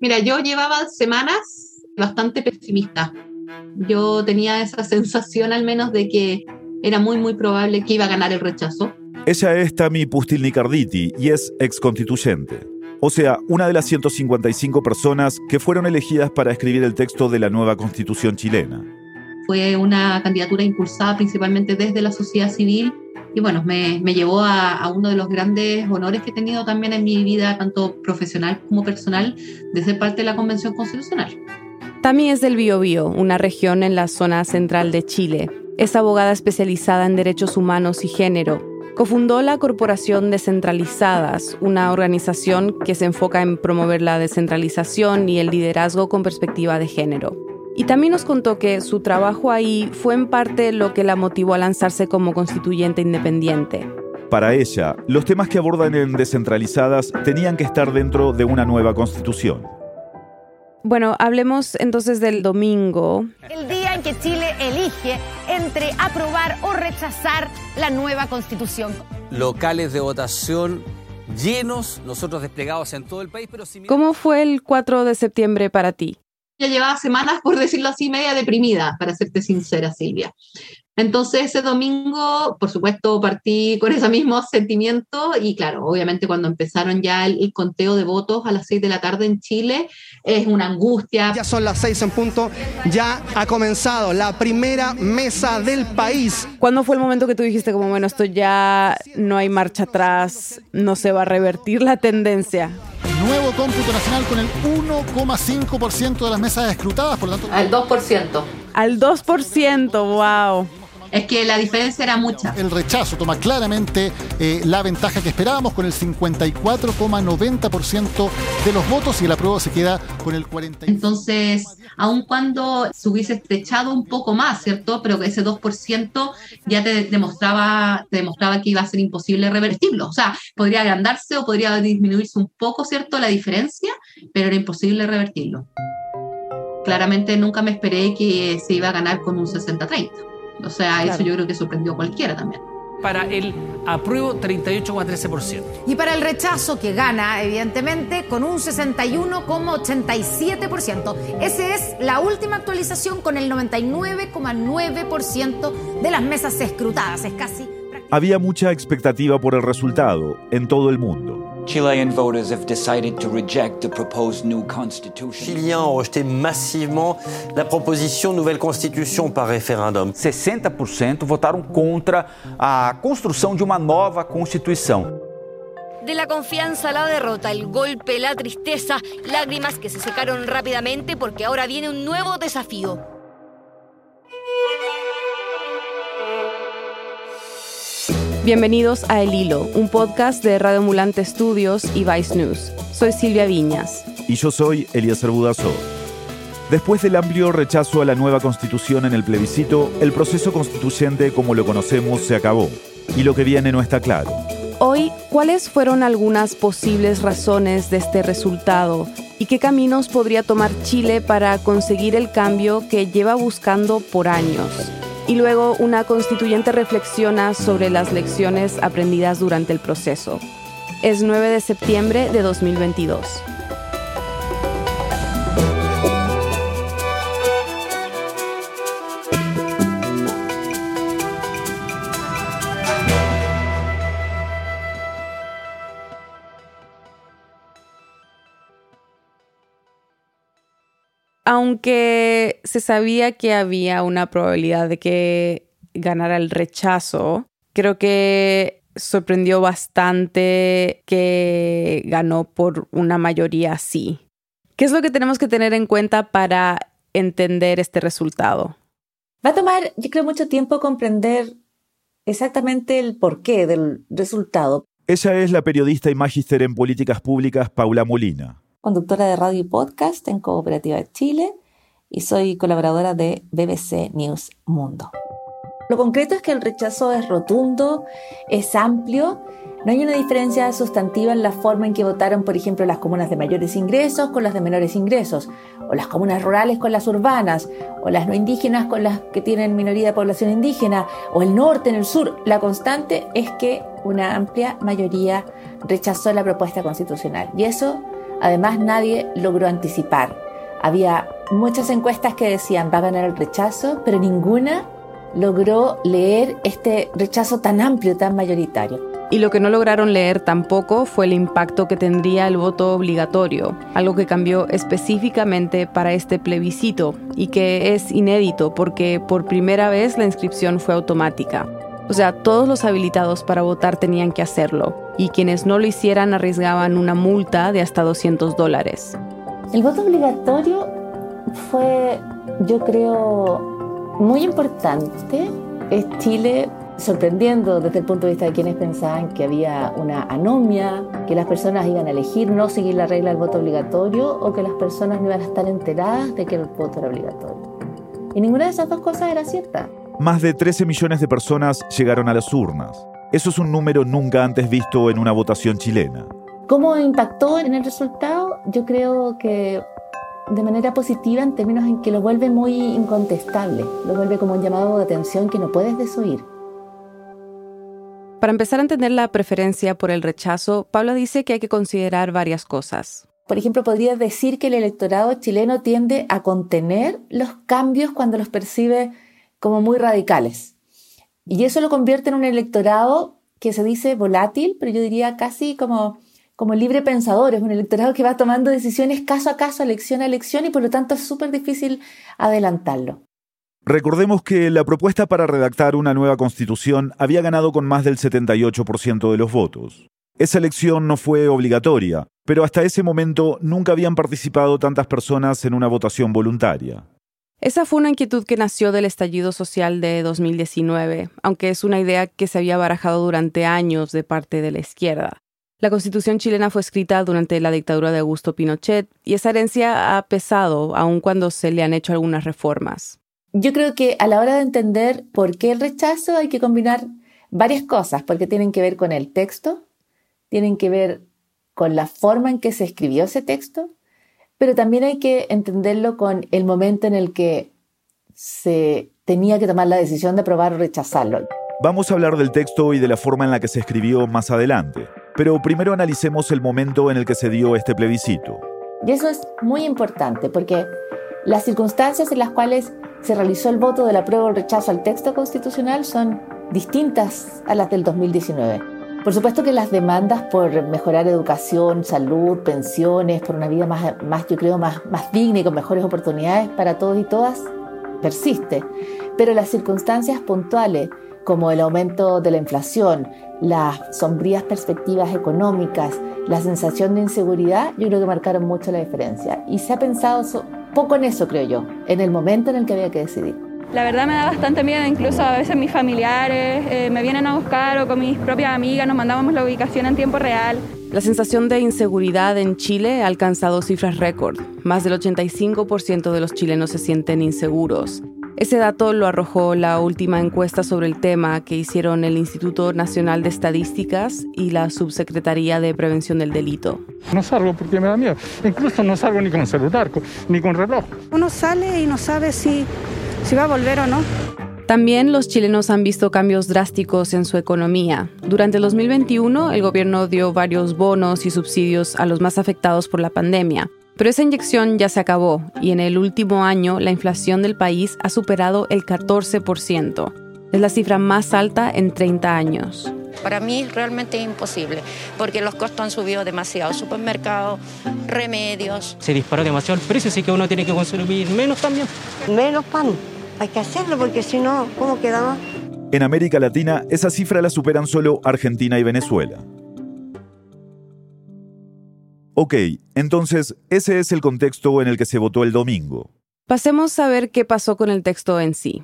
Mira, yo llevaba semanas bastante pesimista. Yo tenía esa sensación al menos de que era muy, muy probable que iba a ganar el rechazo. Ella es Tami Pustilnik-Arditi y es exconstituyente. O sea, una de las 155 personas que fueron elegidas para escribir el texto de la nueva constitución chilena. Fue una candidatura impulsada principalmente desde la sociedad civil y bueno, me, me llevó a, uno de los grandes honores que he tenido también en mi vida, tanto profesional como personal, de ser parte de la Convención Constitucional. Tami es del Biobío, una región en la zona central de Chile. Es abogada especializada en derechos humanos y género. Cofundó la Corporación Descentralizadas, una organización que se enfoca en promover la descentralización y el liderazgo con perspectiva de género. Y también nos contó que su trabajo ahí fue en parte lo que la motivó a lanzarse como constituyente independiente. Para ella, los temas que abordan en Descentralizadas tenían que estar dentro de una nueva constitución. Bueno, hablemos entonces del domingo. El día en que Chile elige entre aprobar o rechazar la nueva constitución. Locales de votación llenos, nosotros desplegados en todo el país, pero si ¿Cómo fue el 4 de septiembre para ti? Ya llevaba semanas, por decirlo así, media deprimida, para serte sincera, Silvia. Entonces ese domingo, por supuesto, partí con ese mismo sentimiento y claro, obviamente cuando empezaron ya el, el, conteo de votos a las seis de la tarde en Chile, es una angustia. Ya son las seis en punto, ya ha comenzado la primera mesa del país. ¿Cuándo fue el momento que tú dijiste como, bueno, esto ya no hay marcha atrás, no se va a revertir la tendencia? Nuevo cómputo nacional con el 1,5% de las mesas escrutadas, por lo tanto... Al 2%. Al 2%, wow. Es que la diferencia era mucha. El rechazo toma claramente eh, la ventaja que esperábamos con el 54,90% de los votos y el apruebo se queda con el 40%. Entonces, aun cuando se hubiese estrechado un poco más, ¿cierto? Pero ese 2% ya te demostraba, te demostraba que iba a ser imposible revertirlo. O sea, podría agrandarse o podría disminuirse un poco, ¿cierto? La diferencia, pero era imposible revertirlo. Claramente nunca me esperé que se iba a ganar con un 60-30. O sea, claro. eso yo creo que sorprendió a cualquiera también. Para el apruebo, 38,13%. Y para el rechazo, que gana, evidentemente, con un 61,87%. Esa es la última actualización con el 99,9% de las mesas escrutadas. Es casi. Había mucha expectativa por el resultado en todo el mundo. Chilean voters have decided to reject the proposed new constitution. Chiliens ont rejeté massivement la proposition nouvelle constitution par référendum. 60% votaram contra a construção de uma nova constituição. De la confianza a la derrota, el golpe, la tristeza, lágrimas que se secaron rápidamente porque ahora viene un nuevo desafío. Bienvenidos a El Hilo, un podcast de Radio Ambulante Studios y Vice News. Soy Silvia Viñas. Y yo soy Eliezer Budazó. Después del amplio rechazo a la nueva constitución en el plebiscito, el proceso constituyente como lo conocemos se acabó. Y lo que viene no está claro. Hoy, ¿cuáles fueron algunas posibles razones de este resultado? ¿Y qué caminos podría tomar Chile para conseguir el cambio que lleva buscando por años? Y luego una constituyente reflexiona sobre las lecciones aprendidas durante el proceso. Es 9 de septiembre de 2022. Aunque se sabía que había una probabilidad de que ganara el rechazo, creo que sorprendió bastante que ganó por una mayoría sí. ¿Qué es lo que tenemos que tener en cuenta para entender este resultado? Va a tomar, yo creo, mucho tiempo comprender exactamente el porqué del resultado. Ella es la periodista y magíster en políticas públicas Paula Molina conductora de radio y podcast en Cooperativa Chile y soy colaboradora de BBC News Mundo. Lo concreto es que el rechazo es rotundo, es amplio, no hay una diferencia sustantiva en la forma en que votaron, por ejemplo, las comunas de mayores ingresos con las de menores ingresos, o las comunas rurales con las urbanas, o las no indígenas con las que tienen minoría de población indígena, o el norte en el sur. La constante es que una amplia mayoría rechazó la propuesta constitucional y eso Además, nadie logró anticipar. Había muchas encuestas que decían va a ganar el rechazo, pero ninguna logró leer este rechazo tan amplio, tan mayoritario. Y lo que no lograron leer tampoco fue el impacto que tendría el voto obligatorio, algo que cambió específicamente para este plebiscito y que es inédito porque por primera vez la inscripción fue automática. O sea, todos los habilitados para votar tenían que hacerlo y quienes no lo hicieran arriesgaban una multa de hasta 200 dólares. El voto obligatorio fue, yo creo, muy importante. Es Chile sorprendiendo desde el punto de vista de quienes pensaban que había una anomia, que las personas iban a elegir no seguir la regla del voto obligatorio o que las personas no iban a estar enteradas de que el voto era obligatorio. Y ninguna de esas dos cosas era cierta. Más de 13 millones de personas llegaron a las urnas. Eso es un número nunca antes visto en una votación chilena. ¿Cómo impactó en el resultado? Yo creo que de manera positiva en términos en que lo vuelve muy incontestable, lo vuelve como un llamado de atención que no puedes desoír. Para empezar a entender la preferencia por el rechazo, Pablo dice que hay que considerar varias cosas. Por ejemplo, podría decir que el electorado chileno tiende a contener los cambios cuando los percibe como muy radicales. Y eso lo convierte en un electorado que se dice volátil, pero yo diría casi como, como libre pensador. Es un electorado que va tomando decisiones caso a caso, elección a elección, y por lo tanto es súper difícil adelantarlo. Recordemos que la propuesta para redactar una nueva constitución había ganado con más del 78% de los votos. Esa elección no fue obligatoria, pero hasta ese momento nunca habían participado tantas personas en una votación voluntaria. Esa fue una inquietud que nació del estallido social de 2019, aunque es una idea que se había barajado durante años de parte de la izquierda. La constitución chilena fue escrita durante la dictadura de Augusto Pinochet y esa herencia ha pesado aun cuando se le han hecho algunas reformas. Yo creo que a la hora de entender por qué el rechazo hay que combinar varias cosas, porque tienen que ver con el texto, tienen que ver con la forma en que se escribió ese texto, pero también hay que entenderlo con el momento en el que se tenía que tomar la decisión de aprobar o rechazarlo. Vamos a hablar del texto y de la forma en la que se escribió más adelante, pero primero analicemos el momento en el que se dio este plebiscito. Y eso es muy importante porque las circunstancias en las cuales se realizó el voto de la prueba o rechazo al texto constitucional son distintas a las del 2019. Por supuesto que las demandas por mejorar educación, salud, pensiones, por una vida más, más yo creo, más, más digna y con mejores oportunidades para todos y todas, persiste. Pero las circunstancias puntuales, como el aumento de la inflación, las sombrías perspectivas económicas, la sensación de inseguridad, yo creo que marcaron mucho la diferencia. Y se ha pensado poco en eso, creo yo, en el momento en el que había que decidir. La verdad me da bastante miedo, incluso a veces mis familiares eh, me vienen a buscar o con mis propias amigas nos mandábamos la ubicación en tiempo real. La sensación de inseguridad en Chile ha alcanzado cifras récord. Más del 85% de los chilenos se sienten inseguros. Ese dato lo arrojó la última encuesta sobre el tema que hicieron el Instituto Nacional de Estadísticas y la Subsecretaría de Prevención del Delito. No salgo porque me da miedo. Incluso no salgo ni con celular, ni con reloj. Uno sale y no sabe si, si va a volver o no. También los chilenos han visto cambios drásticos en su economía. Durante el 2021, el gobierno dio varios bonos y subsidios a los más afectados por la pandemia. Pero esa inyección ya se acabó y en el último año la inflación del país ha superado el 14%. Es la cifra más alta en 30 años. Para mí realmente es imposible, porque los costos han subido demasiado. Supermercados, remedios. Se disparó demasiado el precio, así que uno tiene que consumir menos también. Menos pan. Hay que hacerlo porque si no, ¿cómo quedamos? En América Latina, esa cifra la superan solo Argentina y Venezuela. Ok, entonces ese es el contexto en el que se votó el domingo. Pasemos a ver qué pasó con el texto en sí.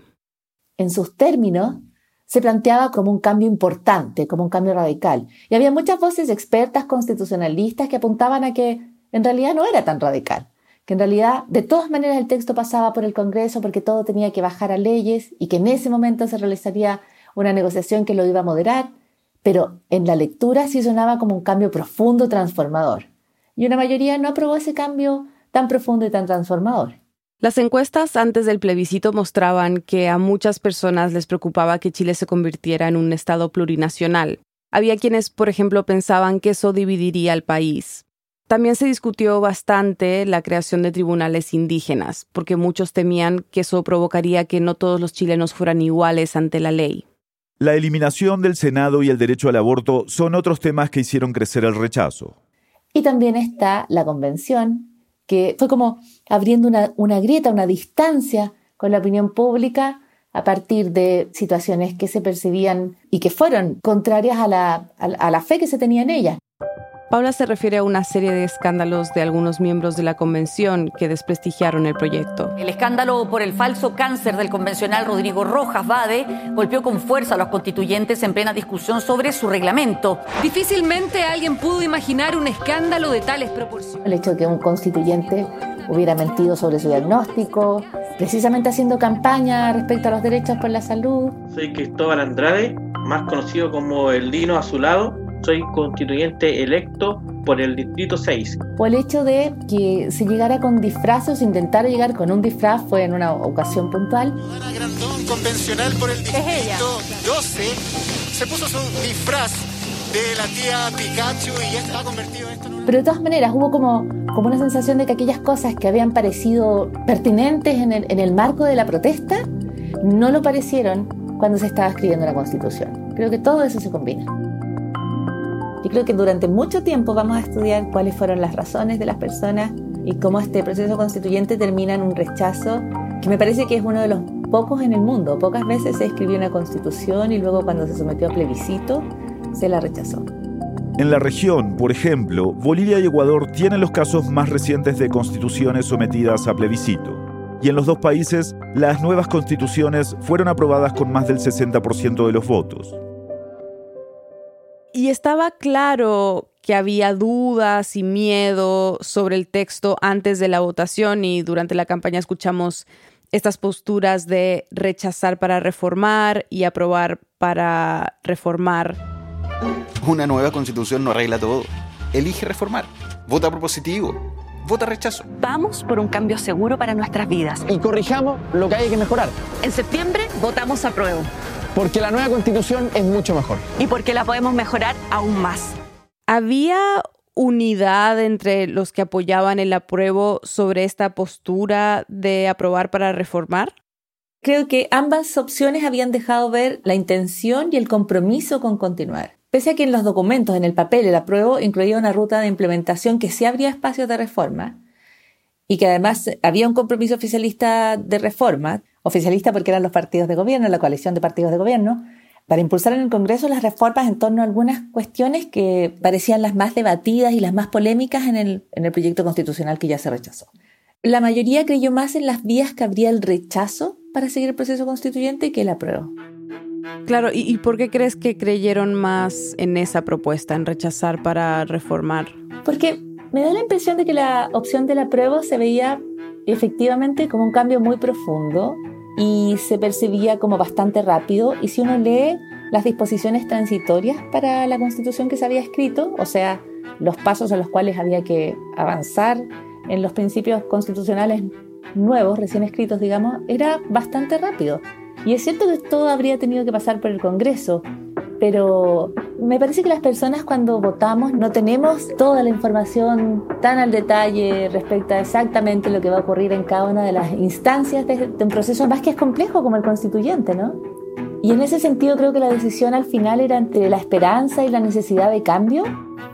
En sus términos, se planteaba como un cambio importante, como un cambio radical. Y había muchas voces expertas constitucionalistas que apuntaban a que en realidad no era tan radical, que en realidad de todas maneras el texto pasaba por el Congreso porque todo tenía que bajar a leyes y que en ese momento se realizaría una negociación que lo iba a moderar, pero en la lectura sí sonaba como un cambio profundo, transformador y una mayoría no aprobó ese cambio tan profundo y tan transformador. Las encuestas antes del plebiscito mostraban que a muchas personas les preocupaba que Chile se convirtiera en un Estado plurinacional. Había quienes, por ejemplo, pensaban que eso dividiría al país. También se discutió bastante la creación de tribunales indígenas, porque muchos temían que eso provocaría que no todos los chilenos fueran iguales ante la ley. La eliminación del Senado y el derecho al aborto son otros temas que hicieron crecer el rechazo. Y también está la convención, que fue como abriendo una, grieta, una distancia con la opinión pública a partir de situaciones que se percibían y que fueron contrarias a la, a la fe que se tenía en ella. Paula se refiere a una serie de escándalos de algunos miembros de la convención que desprestigiaron el proyecto. El escándalo por el falso cáncer del convencional Rodrigo Rojas Bade golpeó con fuerza a los constituyentes en plena discusión sobre su reglamento. Difícilmente alguien pudo imaginar un escándalo de tales proporciones. El hecho de que un constituyente hubiera mentido sobre su diagnóstico, precisamente haciendo campaña respecto a los derechos por la salud. Soy Cristóbal Andrade, más conocido como el Dino Azulado soy constituyente electo por el Distrito 6. O el hecho de que se llegara con disfraces, intentara llegar con un disfraz, fue en una ocasión puntual. Ana Grandón, convencional por el Distrito 12, se puso su disfraz de la tía Pikachu y ya estaba convertido en esto. Pero de todas maneras hubo como, como una sensación de que aquellas cosas que habían parecido pertinentes en el, en el marco de la protesta, no lo parecieron cuando se estaba escribiendo la Constitución. Creo que todo eso se combina. Yo creo que durante mucho tiempo vamos a estudiar cuáles fueron las razones de las personas y cómo este proceso constituyente termina en un rechazo que me parece que es uno de los pocos en el mundo. Pocas veces se escribió una constitución y luego cuando se sometió a plebiscito se la rechazó. En la región, por ejemplo, Bolivia y Ecuador tienen los casos más recientes de constituciones sometidas a plebiscito. Y en los dos países, las nuevas constituciones fueron aprobadas con más del 60% de los votos. Y estaba claro que había dudas y miedo sobre el texto antes de la votación y durante la campaña escuchamos estas posturas de rechazar para reformar y aprobar para reformar. Una nueva constitución no arregla todo. Elige reformar. Vota propositivo. Vota rechazo. Vamos por un cambio seguro para nuestras vidas. Y corrijamos lo que hay que mejorar. En septiembre votamos a prueba. Porque la nueva constitución es mucho mejor. Y porque la podemos mejorar aún más. ¿Había unidad entre los que apoyaban el apruebo sobre esta postura de aprobar para reformar? Creo que ambas opciones habían dejado ver la intención y el compromiso con continuar. Pese a que en los documentos, en el papel, el apruebo incluía una ruta de implementación que sí habría espacios de reforma y que además había un compromiso oficialista de reforma, oficialista porque eran los partidos de gobierno, la coalición de partidos de gobierno, para impulsar en el Congreso las reformas en torno a algunas cuestiones que parecían las más debatidas y las más polémicas en el, en el proyecto constitucional que ya se rechazó. La mayoría creyó más en las vías que habría el rechazo para seguir el proceso constituyente que el apruebo. Claro, ¿y, ¿y por qué crees que creyeron más en esa propuesta, en rechazar para reformar? Porque me da la impresión de que la opción del apruebo se veía efectivamente como un cambio muy profundo y se percibía como bastante rápido. Y si uno lee las disposiciones transitorias para la constitución que se había escrito, o sea, los pasos a los cuales había que avanzar en los principios constitucionales nuevos, recién escritos, digamos, era bastante rápido. Y es cierto que todo habría tenido que pasar por el Congreso, pero me parece que las personas cuando votamos no tenemos toda la información tan al detalle respecto a exactamente lo que va a ocurrir en cada una de las instancias de, un proceso más que es complejo como el constituyente, ¿no? Y en ese sentido creo que la decisión al final era entre la esperanza y la necesidad de cambio,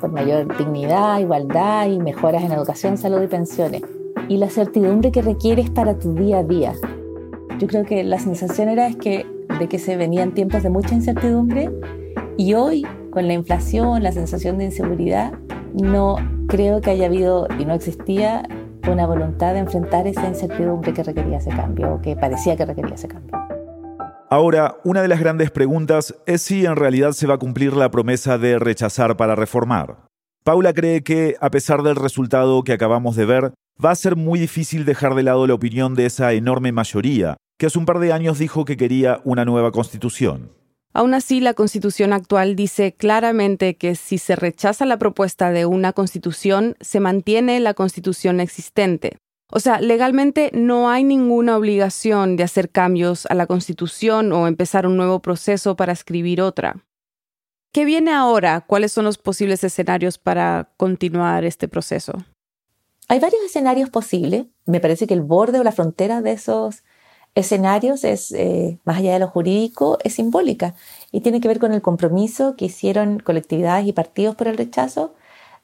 por mayor dignidad, igualdad y mejoras en educación, salud y pensiones, y la certidumbre que requieres para tu día a día. Yo creo que la sensación era es que de que se venían tiempos de mucha incertidumbre y hoy, con la inflación, la sensación de inseguridad, no creo que haya habido y no existía una voluntad de enfrentar esa incertidumbre que requería ese cambio o que parecía que requería ese cambio. Ahora, una de las grandes preguntas es si en realidad se va a cumplir la promesa de rechazar para reformar. Paula cree que, a pesar del resultado que acabamos de ver, va a ser muy difícil dejar de lado la opinión de esa enorme mayoría, que hace un par de años dijo que quería una nueva constitución. Aún así, la constitución actual dice claramente que si se rechaza la propuesta de una constitución, se mantiene la constitución existente. O sea, legalmente no hay ninguna obligación de hacer cambios a la constitución o empezar un nuevo proceso para escribir otra. ¿Qué viene ahora? ¿Cuáles son los posibles escenarios para continuar este proceso? Hay varios escenarios posibles. Me parece que el borde o la frontera de esos escenarios es, eh, más allá de lo jurídico, es simbólica y tiene que ver con el compromiso que hicieron colectividades y partidos por el rechazo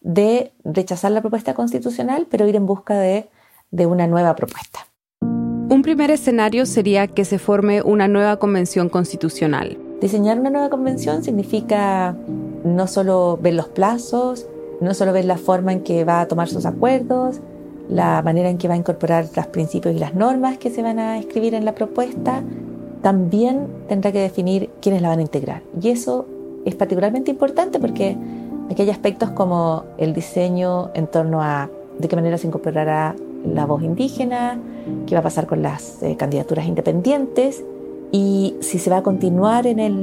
de rechazar la propuesta constitucional, pero ir en busca de, de una nueva propuesta. Un primer escenario sería que se forme una nueva convención constitucional. Diseñar una nueva convención significa no solo ver los plazos, no solo ver la forma en que va a tomar sus acuerdos, la manera en que va a incorporar los principios y las normas que se van a escribir en la propuesta, también tendrá que definir quiénes la van a integrar. Y eso es particularmente importante porque aquí hay aspectos como el diseño en torno a de qué manera se incorporará la voz indígena, qué va a pasar con las eh, candidaturas independientes y si se va a continuar en, el,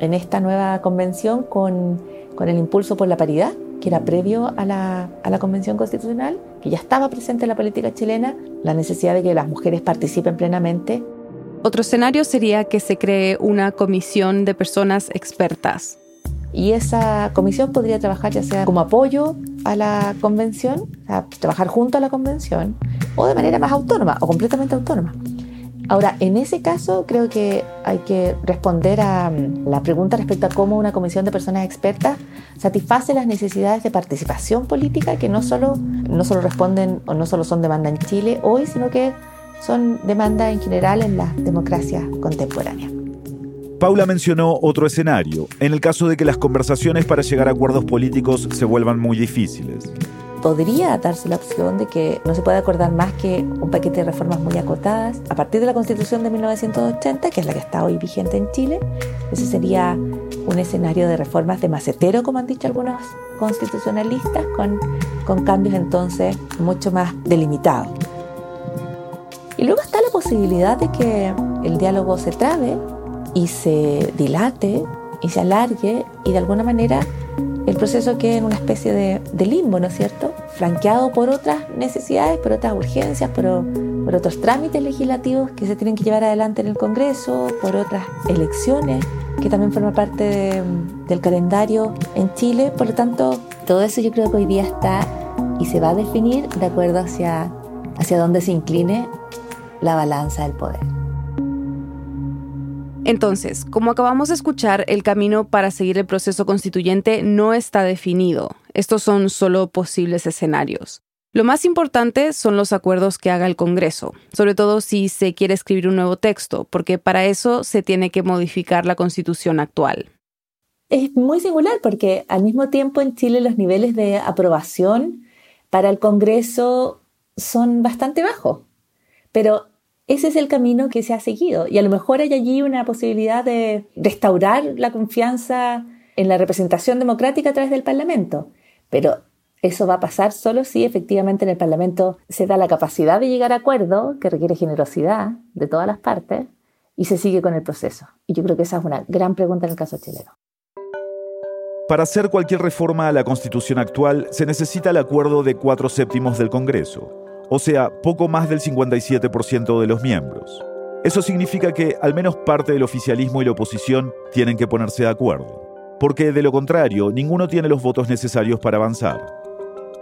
en esta nueva convención con, con el impulso por la paridad que era previo a la, a la, Convención Constitucional, que ya estaba presente en la política chilena, la necesidad de que las mujeres participen plenamente. Otro escenario sería que se cree una comisión de personas expertas. Y esa comisión podría trabajar ya sea como apoyo a la convención, trabajar junto a la convención, o de manera más autónoma o completamente autónoma. Ahora, en ese caso creo que hay que responder a mm, la pregunta respecto a cómo una comisión de personas expertas satisface las necesidades de participación política que no solo, no solo responden o no solo son demanda en Chile hoy, sino que son demanda en general en la democracia contemporánea. Paula mencionó otro escenario, en el caso de que las conversaciones para llegar a acuerdos políticos se vuelvan muy difíciles podría darse la opción de que no se pueda acordar más que un paquete de reformas muy acotadas a partir de la Constitución de 1980, que es la que está hoy vigente en Chile. Ese sería un escenario de reformas de macetero, como han dicho algunos constitucionalistas, con, con cambios entonces mucho más delimitados. Y luego está la posibilidad de que el diálogo se trabe y se dilate y se alargue y de alguna manera el proceso queda en una especie de, limbo, ¿no es cierto? Flanqueado por otras necesidades, por otras urgencias, por, otros trámites legislativos que se tienen que llevar adelante en el Congreso, por otras elecciones que también forman parte del calendario en Chile. Por lo tanto, todo eso yo creo que hoy día está y se va a definir de acuerdo hacia, hacia dónde se incline la balanza del poder. Entonces, como acabamos de escuchar, el camino para seguir el proceso constituyente no está definido. Estos son solo posibles escenarios. Lo más importante son los acuerdos que haga el Congreso, sobre todo si se quiere escribir un nuevo texto, porque para eso se tiene que modificar la constitución actual. Es muy singular porque al mismo tiempo en Chile los niveles de aprobación para el Congreso son bastante bajos, pero ese es el camino que se ha seguido. Y a lo mejor hay allí una posibilidad de restaurar la confianza en la representación democrática a través del Parlamento. Pero eso va a pasar solo si efectivamente en el Parlamento se da la capacidad de llegar a acuerdo, que requiere generosidad de todas las partes, y se sigue con el proceso. Y yo creo que esa es una gran pregunta en el caso chileno. Para hacer cualquier reforma a la Constitución actual se necesita el acuerdo de cuatro séptimos del Congreso o sea, poco más del 57% de los miembros. Eso significa que al menos parte del oficialismo y la oposición tienen que ponerse de acuerdo, porque de lo contrario, ninguno tiene los votos necesarios para avanzar.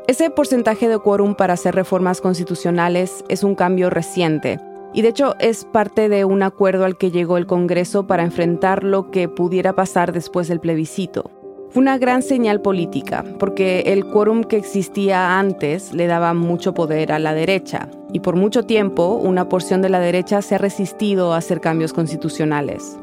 Ese porcentaje de quórum para hacer reformas constitucionales es un cambio reciente, y de hecho es parte de un acuerdo al que llegó el Congreso para enfrentar lo que pudiera pasar después del plebiscito. Fue una gran señal política, porque el quórum que existía antes le daba mucho poder a la derecha, y por mucho tiempo una porción de la derecha se ha resistido a hacer cambios constitucionales.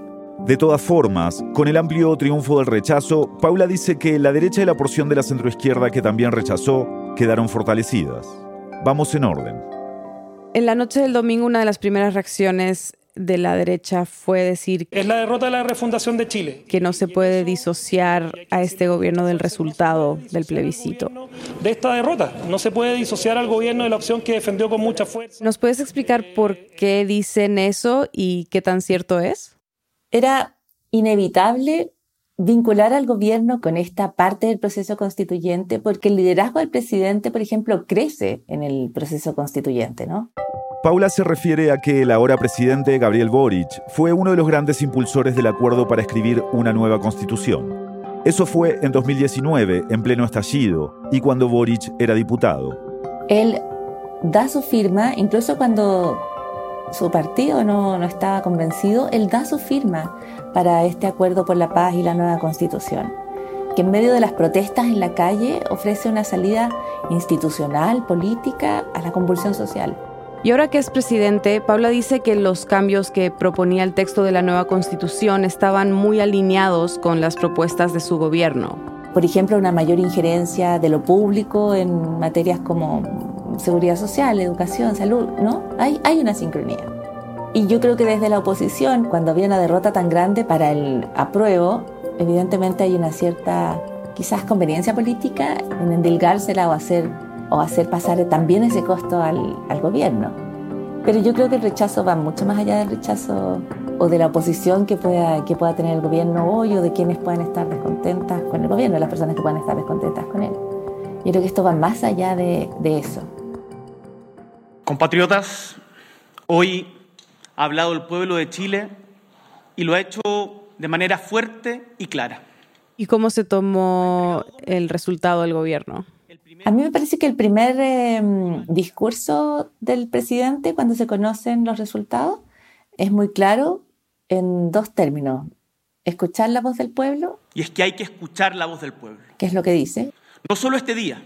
De todas formas, con el amplio triunfo del rechazo, Paula dice que la derecha y la porción de la centroizquierda que también rechazó quedaron fortalecidas. Vamos en orden. En la noche del domingo, una de las primeras reacciones de la derecha fue decir es la derrota de la refundación de Chile que no se puede disociar a este gobierno del resultado del plebiscito de esta derrota no se puede disociar al gobierno de la opción que defendió con mucha fuerza ¿Nos puedes explicar por qué dicen eso y qué tan cierto es? Era inevitable vincular al gobierno con esta parte del proceso constituyente porque el liderazgo del presidente, por ejemplo, crece en el proceso constituyente, ¿no? Paula se refiere a que el ahora presidente Gabriel Boric fue uno de los grandes impulsores del acuerdo para escribir una nueva constitución. Eso fue en 2019, en pleno estallido, y cuando Boric era diputado. Él da su firma, incluso cuando su partido no, no estaba convencido, él da su firma para este acuerdo por la paz y la nueva constitución, que en medio de las protestas en la calle ofrece una salida institucional, política, a la convulsión social. Y ahora que es presidente, Paula dice que los cambios que proponía el texto de la nueva constitución estaban muy alineados con las propuestas de su gobierno. Por ejemplo, una mayor injerencia de lo público en materias como seguridad social, educación, salud, ¿no? Hay, hay una sincronía. Y yo creo que desde la oposición, cuando había una derrota tan grande para el apruebo, evidentemente hay una cierta, quizás, conveniencia política en endilgársela o hacer o hacer pasar también ese costo al, al gobierno. Pero yo creo que el rechazo va mucho más allá del rechazo o de la oposición que pueda, que pueda tener el gobierno hoy o de quienes puedan estar descontentas con el gobierno, las personas que puedan estar descontentas con él. Yo creo que esto va más allá de, de eso. Compatriotas, hoy ha hablado el pueblo de Chile y lo ha hecho de manera fuerte y clara. ¿Y cómo se tomó el resultado del gobierno? A mí me parece que el primer eh, discurso del presidente cuando se conocen los resultados es muy claro en dos términos. Escuchar la voz del pueblo. Y es que hay que escuchar la voz del pueblo. ¿Qué es lo que dice? No solo este día,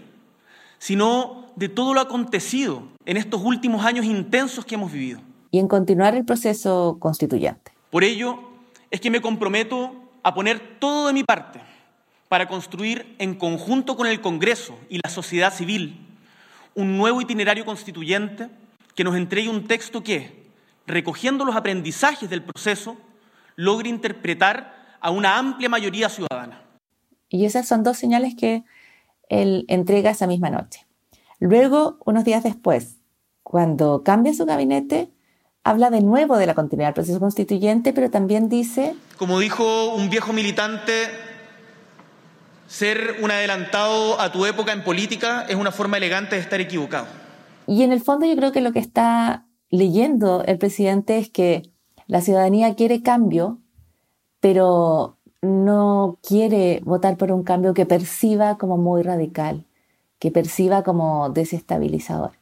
sino de todo lo acontecido en estos últimos años intensos que hemos vivido. Y en continuar el proceso constituyente. Por ello es que me comprometo a poner todo de mi parte para construir en conjunto con el Congreso y la sociedad civil un nuevo itinerario constituyente que nos entregue un texto que, recogiendo los aprendizajes del proceso, logre interpretar a una amplia mayoría ciudadana. Y esas son dos señales que él entrega esa misma noche. Luego, unos días después, cuando cambia su gabinete, habla de nuevo de la continuidad del proceso constituyente, pero también dice... Como dijo un viejo militante, ser un adelantado a tu época en política es una forma elegante de estar equivocado. Y en el fondo yo creo que lo que está leyendo el presidente es que la ciudadanía quiere cambio, pero no quiere votar por un cambio que perciba como muy radical, que perciba como desestabilizador.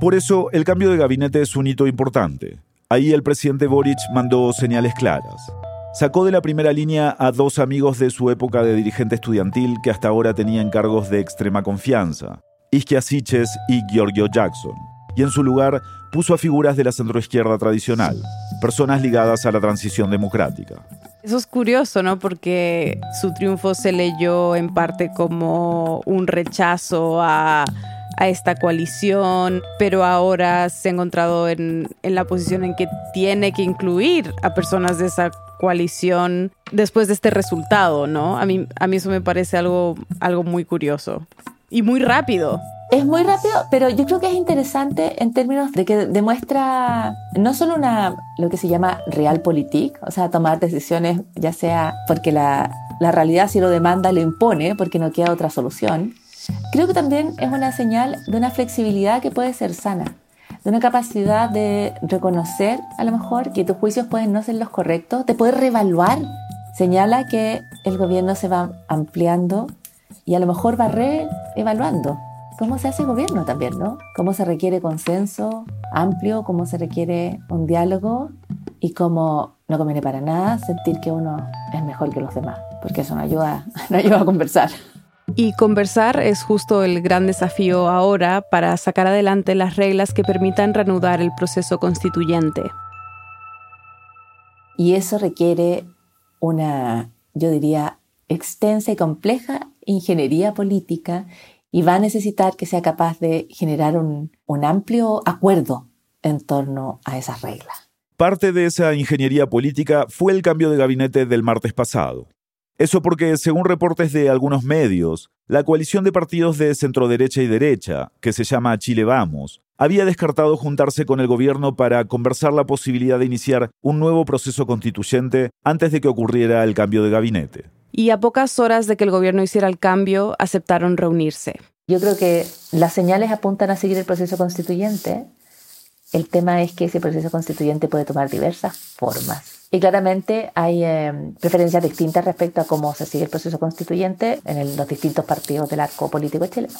Por eso, el cambio de gabinete es un hito importante. Ahí el presidente Boric mandó señales claras. Sacó de la primera línea a dos amigos de su época de dirigente estudiantil que hasta ahora tenían cargos de extrema confianza, Isquia Siches y Giorgio Jackson, y en su lugar puso a figuras de la centroizquierda tradicional, personas ligadas a la transición democrática. Eso es curioso, ¿no? Porque su triunfo se leyó en parte como un rechazo a, a esta coalición, pero ahora se ha encontrado en, en, la posición en que tiene que incluir a personas de esa coalición después de este resultado, ¿no? A mí, a mí eso me parece algo, algo muy curioso y muy rápido. Es muy rápido, pero yo creo que es interesante en términos de que demuestra no solo una, lo que se llama realpolitik, o sea, tomar decisiones ya sea porque la, la realidad si lo demanda lo impone, porque no queda otra solución. Creo que también es una señal de una flexibilidad que puede ser sana, de una capacidad de reconocer a lo mejor que tus juicios pueden no ser los correctos, te puede reevaluar. Señala que el gobierno se va ampliando y a lo mejor va reevaluando cómo se hace gobierno también, ¿no? Cómo se requiere consenso amplio, cómo se requiere un diálogo y cómo no conviene para nada sentir que uno es mejor que los demás, porque eso no ayuda, no ayuda a conversar. Y conversar es justo el gran desafío ahora para sacar adelante las reglas que permitan reanudar el proceso constituyente. Y eso requiere una, yo diría, extensa y compleja ingeniería política y va a necesitar que sea capaz de generar un, un amplio acuerdo en torno a esas reglas. Parte de esa ingeniería política fue el cambio de gabinete del martes pasado. Eso porque, según reportes de algunos medios, la coalición de partidos de centroderecha y derecha, que se llama Chile Vamos, había descartado juntarse con el gobierno para conversar la posibilidad de iniciar un nuevo proceso constituyente antes de que ocurriera el cambio de gabinete. Y a pocas horas de que el gobierno hiciera el cambio, aceptaron reunirse. Yo creo que las señales apuntan a seguir el proceso constituyente. El tema es que ese proceso constituyente puede tomar diversas formas Y claramente hay eh, preferencias distintas respecto a cómo se sigue el proceso constituyente en los distintos partidos del arco político chileno.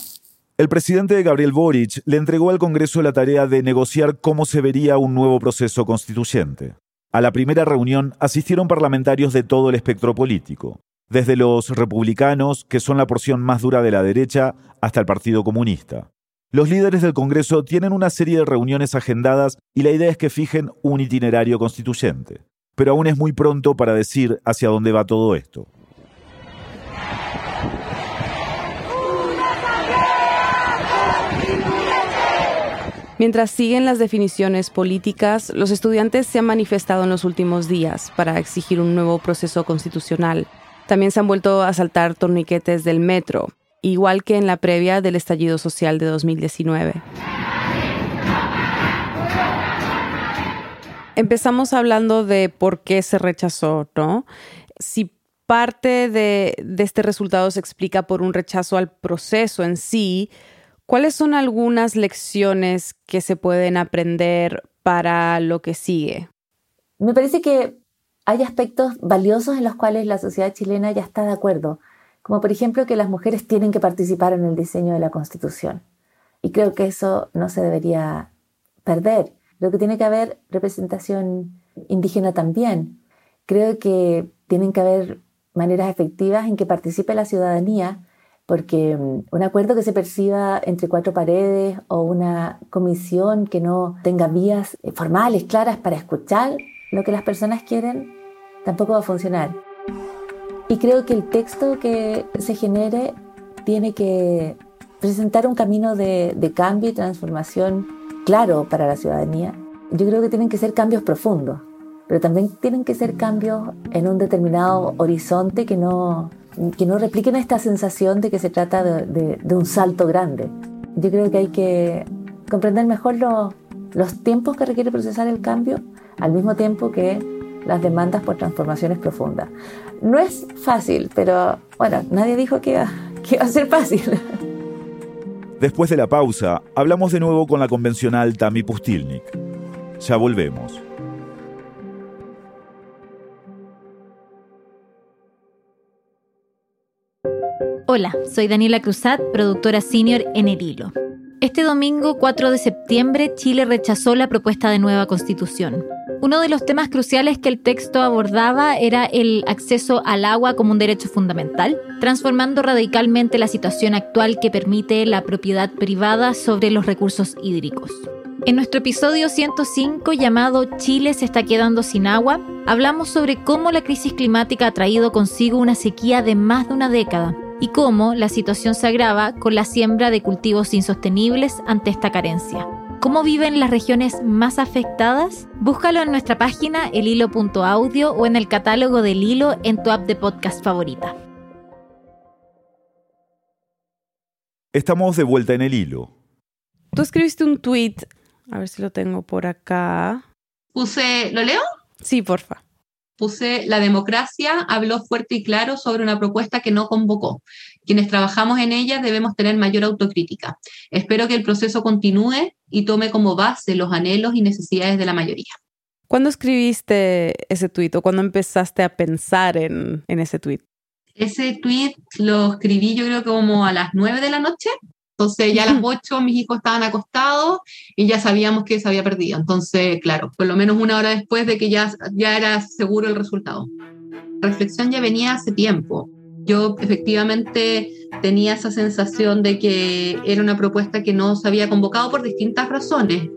El presidente Gabriel Boric le entregó al Congreso la tarea de negociar cómo se vería un nuevo proceso constituyente. A la primera reunión asistieron parlamentarios de todo el espectro político, desde los republicanos, que son la porción más dura de la derecha, hasta el Partido Comunista. Los líderes del Congreso tienen una serie de reuniones agendadas y la idea es que fijen un itinerario constituyente. Pero aún es muy pronto para decir hacia dónde va todo esto. Mientras siguen las definiciones políticas, los estudiantes se han manifestado en los últimos días para exigir un nuevo proceso constitucional. También se han vuelto a saltar torniquetes del metro, igual que en la previa del estallido social de 2019. Empezamos hablando de por qué se rechazó, ¿no? Si parte de, este resultado se explica por un rechazo al proceso en sí, ¿cuáles son algunas lecciones que se pueden aprender para lo que sigue? Me parece que hay aspectos valiosos en los cuales la sociedad chilena ya está de acuerdo como por ejemplo que las mujeres tienen que participar en el diseño de la Constitución. Y creo que eso no se debería perder. Creo que tiene que haber representación indígena también. Creo que tienen que haber maneras efectivas en que participe la ciudadanía, porque mm, un acuerdo que se perciba entre cuatro paredes o una comisión que no tenga vías formales claras para escuchar lo que las personas quieren, tampoco va a funcionar. Y creo que el texto que se genere tiene que presentar un camino de, cambio y transformación claro para la ciudadanía. Yo creo que tienen que ser cambios profundos, pero también tienen que ser cambios en un determinado horizonte que no, que no repliquen esta sensación de que se trata de, un salto grande. Yo creo que hay que comprender mejor los tiempos que requiere procesar el cambio, al mismo tiempo que las demandas por transformaciones profundas. No es fácil, pero bueno, nadie dijo que que iba a ser fácil. Después de la pausa, hablamos de nuevo con la convencional Tami Pustilnik. Ya volvemos. Hola, soy Daniela Cruzat, productora senior en El Hilo. Este domingo 4 de septiembre, Chile rechazó la propuesta de nueva constitución. Uno de los temas cruciales que el texto abordaba era el acceso al agua como un derecho fundamental, transformando radicalmente la situación actual que permite la propiedad privada sobre los recursos hídricos. En nuestro episodio 105 llamado Chile se está quedando sin agua, hablamos sobre cómo la crisis climática ha traído consigo una sequía de más de una década y cómo la situación se agrava con la siembra de cultivos insostenibles ante esta carencia. ¿Cómo viven las regiones más afectadas? Búscalo en nuestra página elhilo.audio o en el catálogo del hilo en tu app de podcast favorita. Estamos de vuelta en el hilo. Tú escribiste un tweet, a ver si lo tengo por acá. Puse, ¿lo leo? Sí, porfa puse la democracia habló fuerte y claro sobre una propuesta que no convocó. Quienes trabajamos en ella debemos tener mayor autocrítica. Espero que el proceso continúe y tome como base los anhelos y necesidades de la mayoría. ¿Cuándo escribiste ese tuit o cuándo empezaste a pensar en, en ese tuit? Ese tuit lo escribí yo creo como a las nueve de la noche entonces ya a las 8 mis hijos estaban acostados y ya sabíamos que se había perdido. Entonces, claro, por lo menos una hora después de que ya, ya era seguro el resultado. La reflexión ya venía hace tiempo. Yo efectivamente tenía esa sensación de que era una propuesta que no se había convocado por distintas razones.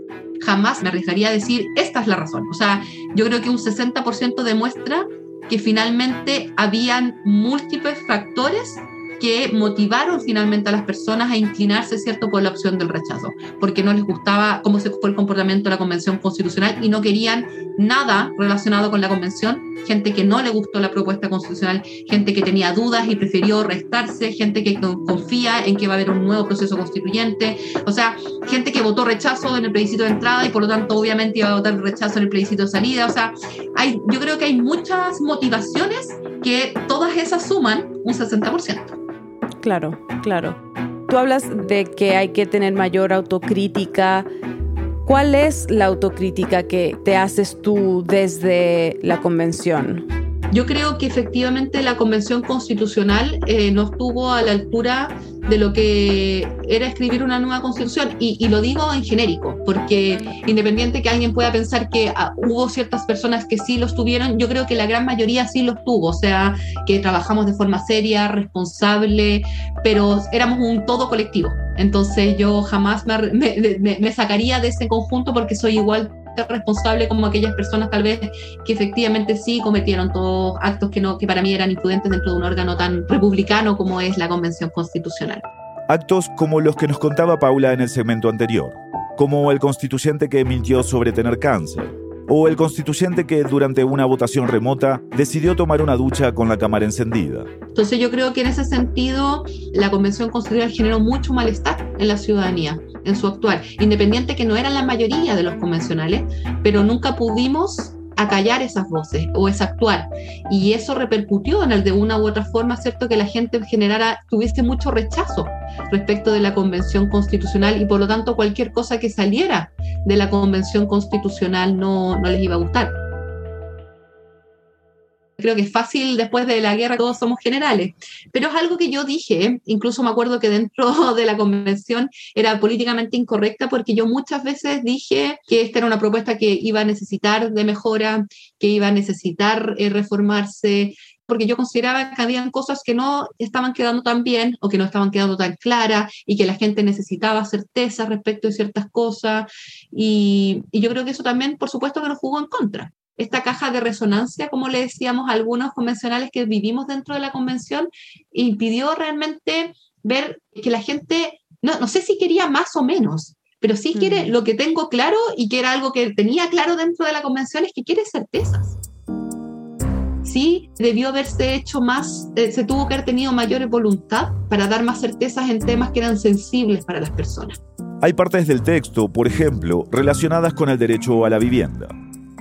Jamás me arriesgaría a decir, esta es la razón. O sea, yo creo que un 60% demuestra que finalmente habían múltiples factores que motivaron finalmente a las personas a inclinarse, ¿cierto?, por la opción del rechazo, porque no les gustaba cómo se fue el comportamiento de la Convención Constitucional y no querían nada relacionado con la Convención, gente que no le gustó la propuesta constitucional, gente que tenía dudas y prefirió restarse, gente que confía en que va a haber un nuevo proceso constituyente, o sea, gente que votó rechazo en el plebiscito de entrada y por lo tanto obviamente iba a votar rechazo en el plebiscito de salida, o sea, hay, yo creo que hay muchas motivaciones que todas esas suman un 60%. Claro, claro. Tú hablas de que hay que tener mayor autocrítica. ¿Cuál es la autocrítica que te haces tú desde la convención? Yo creo que efectivamente la Convención Constitucional eh, no estuvo a la altura de lo que era escribir una nueva constitución. Y, lo digo en genérico, porque independiente que alguien pueda pensar que ah, hubo ciertas personas que sí los tuvieron, yo creo que la gran mayoría sí los tuvo, o sea, que trabajamos de forma seria, responsable, pero éramos un todo colectivo. Entonces yo jamás me, me sacaría de ese conjunto porque soy igual responsable como aquellas personas tal vez que efectivamente sí cometieron todos actos que, no, que para mí eran imprudentes dentro de un órgano tan republicano como es la Convención Constitucional. Actos como los que nos contaba Paula en el segmento anterior, como el constituyente que mintió sobre tener cáncer, o el constituyente que durante una votación remota decidió tomar una ducha con la cámara encendida. Entonces yo creo que en ese sentido la Convención Constitucional generó mucho malestar en la ciudadanía en su actuar, independiente que no eran la mayoría de los convencionales, pero nunca pudimos acallar esas voces o ese actuar. Y eso repercutió en el de una u otra forma, ¿cierto? Que la gente generara, tuviese mucho rechazo respecto de la convención constitucional y por lo tanto cualquier cosa que saliera de la convención constitucional no, no les iba a gustar creo que es fácil después de la guerra, todos somos generales, pero es algo que yo dije, incluso me acuerdo que dentro de la convención era políticamente incorrecta porque yo muchas veces dije que esta era una propuesta que iba a necesitar de mejora, que iba a necesitar eh, reformarse, porque yo consideraba que habían cosas que no estaban quedando tan bien o que no estaban quedando tan claras y que la gente necesitaba certeza respecto de ciertas cosas. Y, y yo creo que eso también, por supuesto, que nos jugó en contra esta caja de resonancia, como le decíamos a algunos convencionales que vivimos dentro de la convención, impidió realmente ver que la gente, no, no sé si quería más o menos, pero sí quiere, mm. lo que tengo claro y que era algo que tenía claro dentro de la convención es que quiere certezas. Sí, debió haberse hecho más, eh, se tuvo que haber tenido mayor voluntad para dar más certezas en temas que eran sensibles para las personas. Hay partes del texto, por ejemplo, relacionadas con el derecho a la vivienda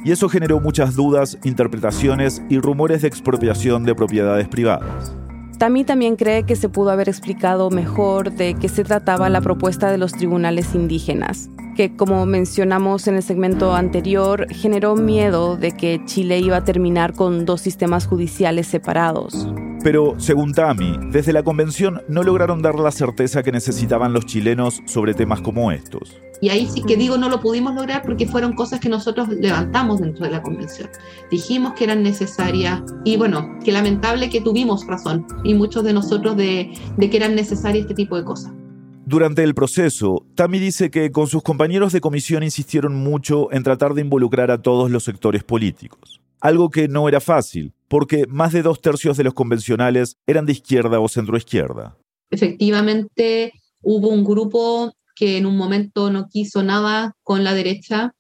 y eso generó muchas dudas, interpretaciones y rumores de expropiación de propiedades privadas. Tami también cree que se pudo haber explicado mejor de qué se trataba la propuesta de los tribunales indígenas, que como mencionamos en el segmento anterior, generó miedo de que Chile iba a terminar con dos sistemas judiciales separados. Pero, según Tami, desde la convención no lograron dar la certeza que necesitaban los chilenos sobre temas como estos. Y ahí sí que digo no lo pudimos lograr porque fueron cosas que nosotros levantamos dentro de la convención. Dijimos que eran necesarias y bueno, que lamentable que tuvimos razón y muchos de nosotros de, de que eran necesarias este tipo de cosas. Durante el proceso, Tami dice que con sus compañeros de comisión insistieron mucho en tratar de involucrar a todos los sectores políticos. Algo que no era fácil, porque más de dos tercios de los convencionales eran de izquierda o centroizquierda. Efectivamente, hubo un grupo que en un momento no quiso nada con la derecha,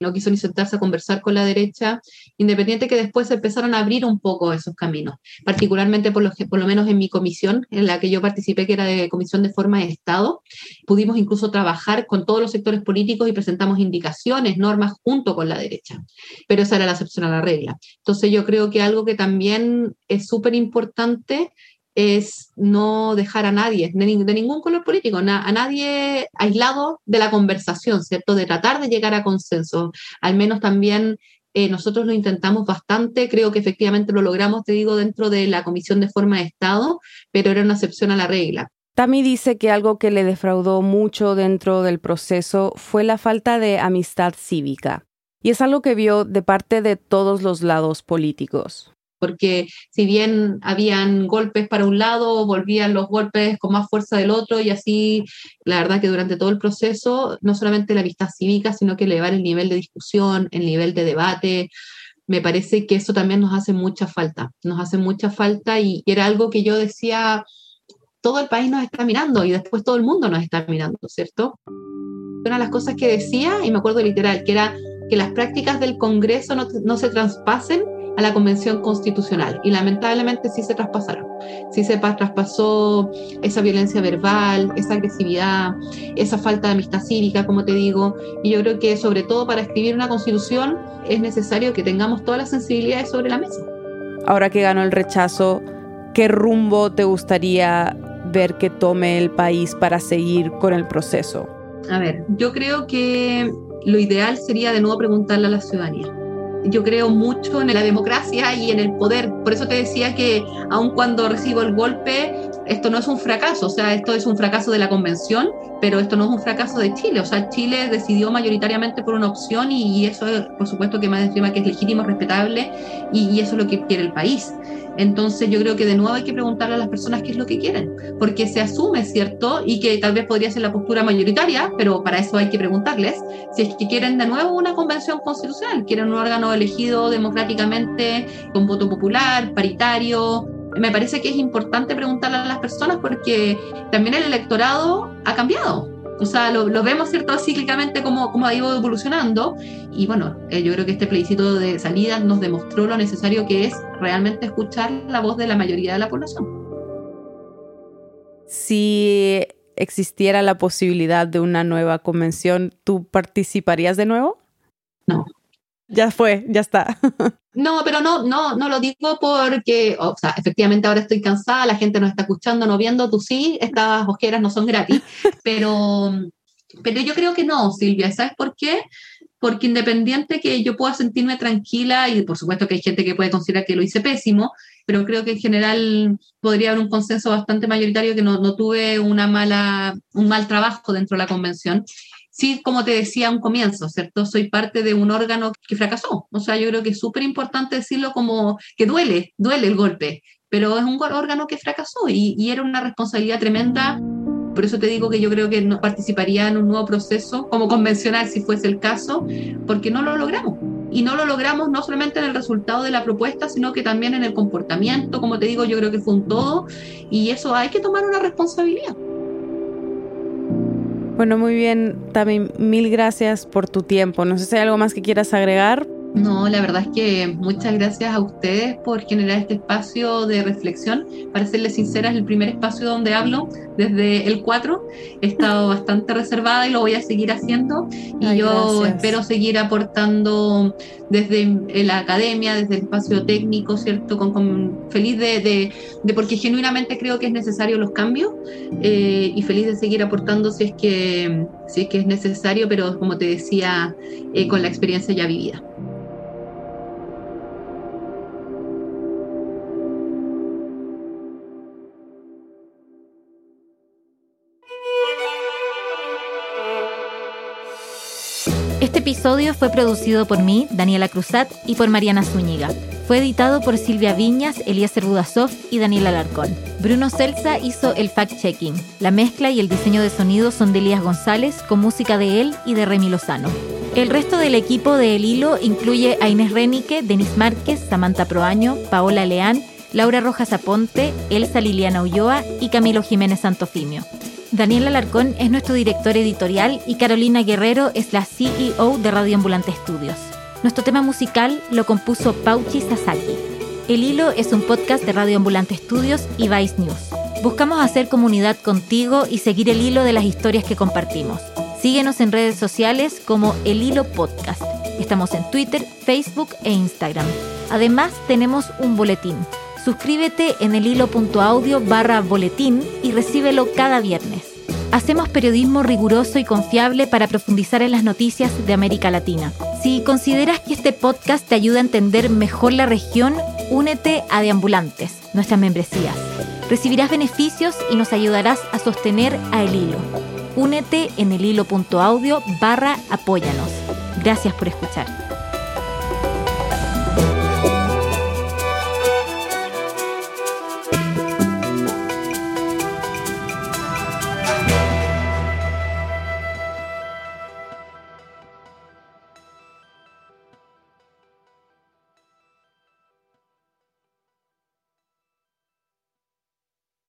no quiso ni sentarse a conversar con la derecha, independiente que después empezaron a abrir un poco esos caminos, particularmente por lo, por lo menos en mi comisión, en la que yo participé, que era de Comisión de Forma de Estado, pudimos incluso trabajar con todos los sectores políticos y presentamos indicaciones, normas junto con la derecha, pero esa era la excepción a la regla. Entonces yo creo que algo que también es súper importante es no dejar a nadie, de, ningún color político, a nadie aislado de la conversación, ¿cierto? De tratar de llegar a consenso. Al menos también eh, nosotros lo intentamos bastante, creo que efectivamente lo logramos, te digo, dentro de la Comisión de Forma de Estado, pero era una excepción a la regla. Tami dice que algo que le defraudó mucho dentro del proceso fue la falta de amistad cívica. Y es algo que vio de parte de todos los lados políticos porque si bien habían golpes para un lado, volvían los golpes con más fuerza del otro y así, la verdad que durante todo el proceso, no solamente la vista cívica, sino que elevar el nivel de discusión, el nivel de debate, me parece que eso también nos hace mucha falta, nos hace mucha falta y, era algo que yo decía, todo el país nos está mirando y después todo el mundo nos está mirando, ¿cierto? Una de las cosas que decía, y me acuerdo literal, que era que las prácticas del Congreso no, no se traspasen a la Convención Constitucional y lamentablemente sí se traspasaron. Sí se traspasó esa violencia verbal, esa agresividad, esa falta de amistad cívica, como te digo, y yo creo que sobre todo para escribir una constitución es necesario que tengamos todas las sensibilidades sobre la mesa. Ahora que ganó el rechazo, ¿qué rumbo te gustaría ver que tome el país para seguir con el proceso? A ver, yo creo que lo ideal sería de nuevo preguntarle a la ciudadanía. Yo creo mucho en la democracia y en el poder. Por eso te decía que aun cuando recibo el golpe, esto no es un fracaso, o sea, esto es un fracaso de la convención, pero esto no es un fracaso de Chile. O sea, Chile decidió mayoritariamente por una opción y, eso, por supuesto, que más encima que es legítimo, respetable y, y eso es lo que quiere el país. Entonces yo creo que de nuevo hay que preguntarle a las personas qué es lo que quieren, porque se asume, ¿cierto? Y que tal vez podría ser la postura mayoritaria, pero para eso hay que preguntarles si es que quieren de nuevo una convención constitucional, quieren un órgano elegido democráticamente, con voto popular, paritario. Me parece que es importante preguntarle a las personas porque también el electorado ha cambiado. O sea, lo, vemos, ¿cierto?, cíclicamente como, como ha ido evolucionando. Y bueno, eh, yo creo que este plebiscito de salida nos demostró lo necesario que es realmente escuchar la voz de la mayoría de la población. Si existiera la posibilidad de una nueva convención, ¿tú participarías de nuevo? No. Ya fue, ya está. No, pero no, no, no lo digo porque, o sea, efectivamente ahora estoy cansada, la gente nos está escuchando, no viendo, tú sí, estas ojeras no son gratis, pero, pero yo creo que no, Silvia, ¿sabes por qué? Porque independiente que yo pueda sentirme tranquila, y por supuesto que hay gente que puede considerar que lo hice pésimo, pero creo que en general podría haber un consenso bastante mayoritario que no, no tuve una mala, un mal trabajo dentro de la convención sí, como te decía a un comienzo, ¿cierto? Soy parte de un órgano que fracasó. O sea, yo creo que es súper importante decirlo como que duele, duele el golpe, pero es un órgano que fracasó y, era una responsabilidad tremenda. Por eso te digo que yo creo que no participaría en un nuevo proceso como convencional si fuese el caso, porque no lo logramos. Y no lo logramos no solamente en el resultado de la propuesta, sino que también en el comportamiento. Como te digo, yo creo que fue un todo y eso hay que tomar una responsabilidad. Bueno, muy bien, Tami, mil gracias por tu tiempo. No sé si hay algo más que quieras agregar. No, la verdad es que muchas gracias a ustedes por generar este espacio de reflexión. Para serles sincera, es el primer espacio donde hablo desde el 4. He estado bastante reservada y lo voy a seguir haciendo. Y yo espero seguir aportando desde la academia, desde el espacio técnico, ¿cierto? Con, feliz de, de, porque genuinamente creo que es necesario los cambios eh, y feliz de seguir aportando si es que, si es, que es necesario, pero como te decía, eh, con la experiencia ya vivida. Episodio fue producido por mí, Daniela Cruzat, y por Mariana Zúñiga. Fue editado por Silvia Viñas, Eliezer Budasov y Daniela Alarcón. Bruno Celsa hizo el fact-checking. La mezcla y el diseño de sonido son de Elías González, con música de él y de Remy Lozano. El resto del equipo de El Hilo incluye a Inés Renique, Denis Márquez, Samantha Proaño, Paola Leán, Laura Rojas Aponte, Elsa Liliana Ulloa y Camilo Jiménez Santofimio. Daniel Alarcón es nuestro director editorial y Carolina Guerrero es la CEO de Radio Ambulante Estudios. Nuestro tema musical lo compuso Pauchi Sasaki. El Hilo es un podcast de Radio Ambulante Estudios y Vice News. Buscamos hacer comunidad contigo y seguir el hilo de las historias que compartimos. Síguenos en redes sociales como El Hilo Podcast. Estamos en Twitter, Facebook e Instagram. Además, tenemos un boletín Suscríbete en el hilo.audio barra boletín y recíbelo cada viernes. Hacemos periodismo riguroso y confiable para profundizar en las noticias de América Latina. Si consideras que este podcast te ayuda a entender mejor la región, únete a Deambulantes, nuestras membresías. Recibirás beneficios y nos ayudarás a sostener a El Hilo. Únete en el hilo.audio barra apóyanos. Gracias por escuchar.